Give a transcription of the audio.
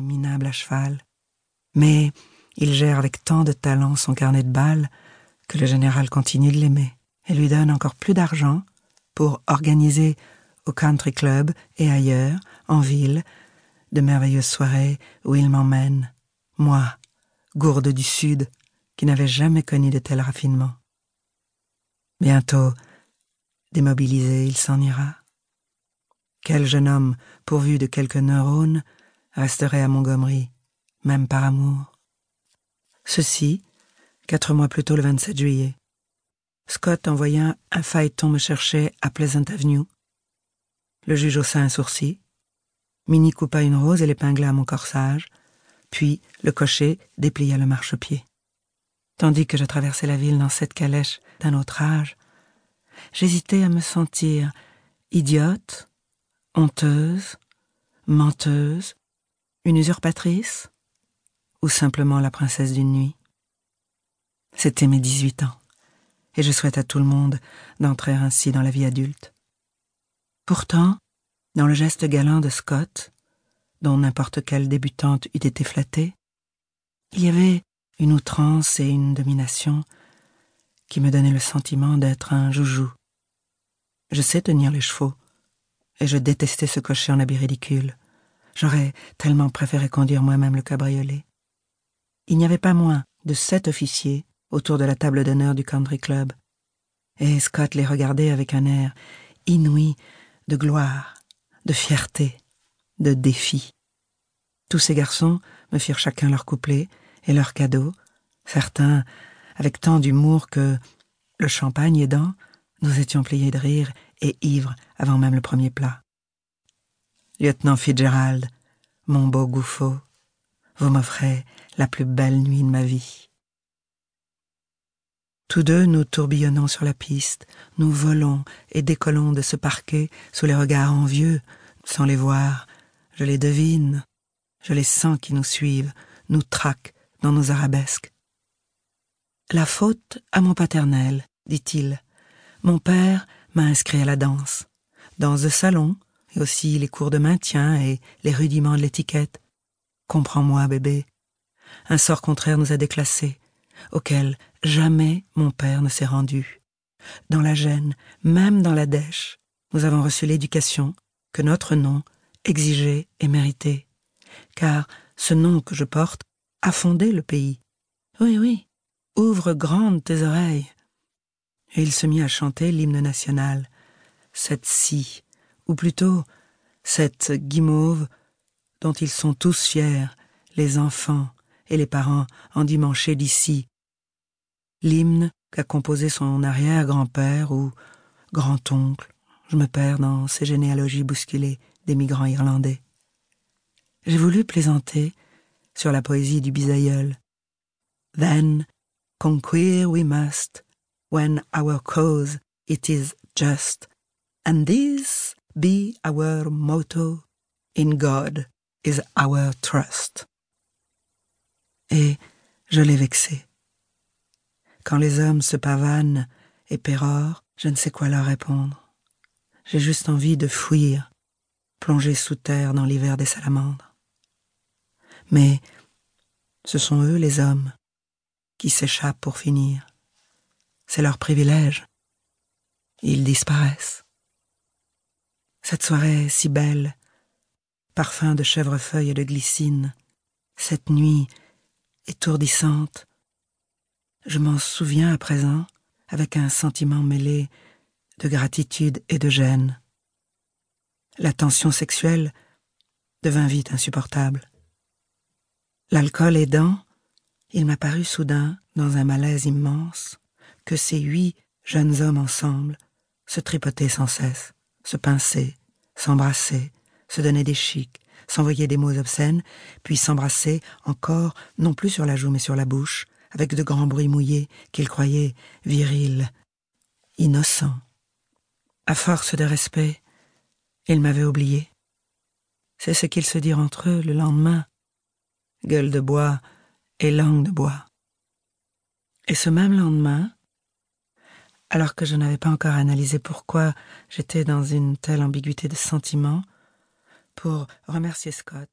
minable à cheval. Mais il gère avec tant de talent son carnet de balles que le général continue de l'aimer et lui donne encore plus d'argent pour organiser au country club et ailleurs, en ville, de merveilleuses soirées où il m'emmène, moi, gourde du Sud, qui n'avait jamais connu de tel raffinement. Bientôt, démobilisé, il s'en ira. Quel jeune homme, pourvu de quelques neurones, resterait à Montgomery, même par amour Ceci, quatre mois plus tôt le 27 juillet. Scott envoya un phaéton me chercher à Pleasant Avenue. Le juge haussa un sourcil. Minnie coupa une rose et l'épingla à mon corsage. Puis le cocher déplia le marchepied. Tandis que je traversais la ville dans cette calèche d'un autre âge, j'hésitais à me sentir idiote, honteuse, menteuse, une usurpatrice, ou simplement la princesse d'une nuit? C'était mes dix-huit ans, et je souhaite à tout le monde d'entrer ainsi dans la vie adulte. Pourtant, dans le geste galant de Scott, dont n'importe quelle débutante eût été flattée, il y avait une outrance et une domination qui me donnaient le sentiment d'être un joujou. Je sais tenir les chevaux, et je détestais ce cocher en habit ridicule. J'aurais tellement préféré conduire moi-même le cabriolet. Il n'y avait pas moins de sept officiers autour de la table d'honneur du country club, et Scott les regardait avec un air inouï de gloire, de fierté, de défi. Tous ces garçons me firent chacun leur couplet et leur cadeau, certains avec tant d'humour que, le champagne aidant, nous étions pliés de rire et ivres avant même le premier plat. Lieutenant Fitzgerald, mon beau gouffo, vous m'offrez la plus belle nuit de ma vie. Tous deux, nous tourbillonnons sur la piste, nous volons et décollons de ce parquet sous les regards envieux, sans les voir, je les devine, je les sens qui nous suivent, nous traquent dans nos arabesques. La faute à mon paternel, dit-il. Mon père m'a inscrit à la danse. Dans le salon, et aussi les cours de maintien et les rudiments de l'étiquette. Comprends-moi, bébé. Un sort contraire nous a déclassés, auquel jamais mon père ne s'est rendu. Dans la gêne, même dans la dèche, nous avons reçu l'éducation que notre nom exigeait et méritait. Car ce nom que je porte a fondé le pays. Oui, oui, ouvre grandes tes oreilles et il se mit à chanter l'hymne national, cette scie, ou plutôt cette guimauve dont ils sont tous fiers, les enfants et les parents endimanchés d'ici. L'hymne qu'a composé son arrière-grand-père ou grand-oncle, je me perds dans ces généalogies bousculées des migrants irlandais. J'ai voulu plaisanter sur la poésie du bisaïeul. Then, conquer we must, when our cause it is just, and this be our motto, in God is our trust. Et je l'ai vexé. Quand les hommes se pavanent et pérorent, je ne sais quoi leur répondre. J'ai juste envie de fuir, plonger sous terre dans l'hiver des salamandres. Mais ce sont eux les hommes qui s'échappent pour finir. C'est leur privilège. Ils disparaissent. Cette soirée si belle, parfum de chèvrefeuille et de glycine, cette nuit étourdissante, je m'en souviens à présent avec un sentiment mêlé de gratitude et de gêne. La tension sexuelle devint vite insupportable. L'alcool aidant, il m'a paru soudain, dans un malaise immense, que ces huit jeunes hommes ensemble se tripotaient sans cesse, se pinçaient, s'embrassaient, se donnaient des chics, s'envoyaient des mots obscènes, puis s'embrassaient encore, non plus sur la joue mais sur la bouche, avec de grands bruits mouillés qu'ils croyaient virils, innocents. À force de respect, ils m'avaient oublié. C'est ce qu'ils se dirent entre eux le lendemain. Gueule de bois et langue de bois. Et ce même lendemain, alors que je n'avais pas encore analysé pourquoi j'étais dans une telle ambiguïté de sentiments, pour remercier Scott,